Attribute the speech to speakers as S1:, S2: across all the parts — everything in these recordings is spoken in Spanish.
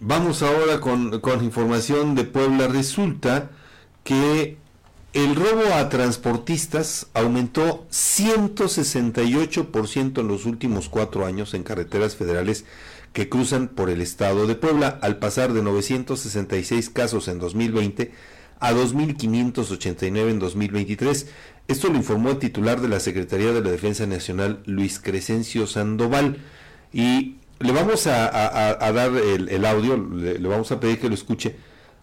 S1: Vamos ahora con, información de Puebla. Resulta que el robo a transportistas aumentó 168% en los últimos cuatro años en carreteras federales que cruzan por el estado de Puebla, al pasar de 966 casos en 2020 a 2.589 en 2023. Esto lo informó el titular de la Secretaría de la Defensa Nacional, Luis Crescencio Sandoval. Y le vamos a, dar el, audio, le, vamos a pedir que lo escuche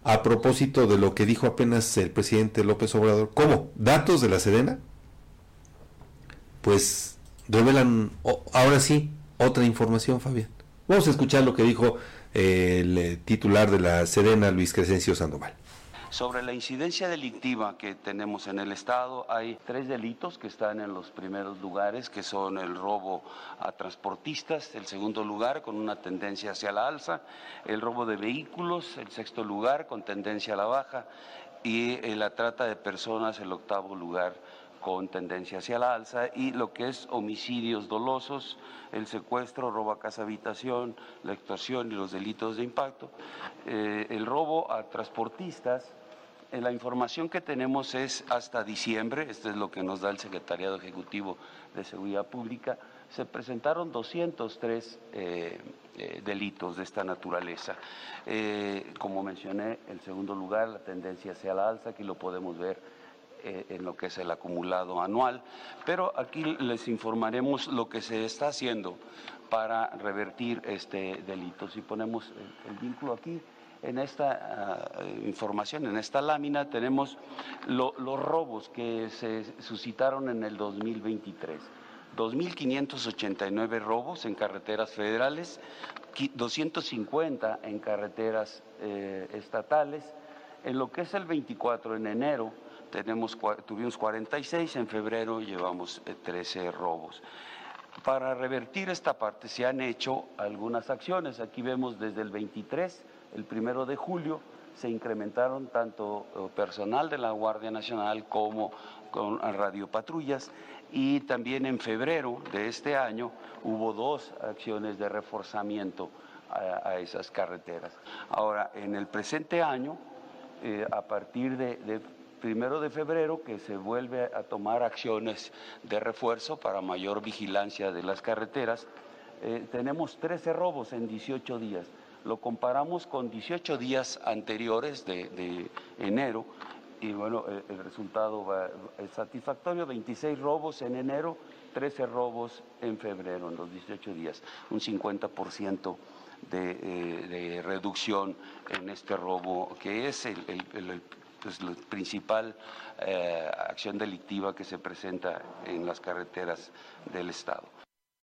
S1: a propósito de lo que dijo apenas el presidente López Obrador. ¿Cómo? ¿Datos de la Sedena? Pues revelan ahora sí otra información, Fabián. Vamos a escuchar lo que dijo el eh, titular de la Sedena, Luis Crescencio Sandoval.
S2: Sobre la incidencia delictiva que tenemos en el Estado, hay tres delitos que están en los primeros lugares, que son el robo a transportistas, el segundo lugar con una tendencia hacia la alza, el robo de vehículos, el sexto lugar con tendencia a la baja y eh, la trata de personas, el octavo lugar con tendencia hacia la alza y lo que es homicidios dolosos, el secuestro, robo a casa habitación, la extorsión y los delitos de impacto, eh, el robo a transportistas, eh, la información que tenemos es hasta diciembre, esto es lo que nos da el Secretariado Ejecutivo de Seguridad Pública, se presentaron 203 eh, delitos de esta naturaleza. como mencioné, en segundo lugar, la tendencia hacia la alza, aquí lo podemos ver en lo que es el acumulado anual, pero aquí les informaremos lo que se está haciendo para revertir este delito. Si ponemos el vínculo aquí, en esta ah, información, en esta lámina, tenemos los robos que se suscitaron en el 2023. 2.589 robos en carreteras federales, 250 en carreteras eh, estatales. En lo que es el 24, en enero, tenemos, tuvimos 46, en febrero llevamos 13 eh, robos. Para revertir esta parte se han hecho algunas acciones. Aquí vemos desde el 23 el primero de julio se incrementaron tanto eh, personal de la Guardia Nacional como con radiopatrullas y también en febrero de este año hubo dos acciones de reforzamiento a, esas carreteras. Ahora, en el presente año, eh, a partir de, primero de febrero, que se vuelve a tomar acciones de refuerzo para mayor vigilancia de las carreteras, eh, tenemos 13 robos en 18 días. Lo comparamos con 18 días anteriores de, enero y bueno, el, resultado es satisfactorio, 26 robos en enero, 13 robos en febrero, en los 18 días, un 50% de, eh, de, reducción en este robo, que es el, pues, la principal eh, acción delictiva que se presenta en las carreteras del Estado.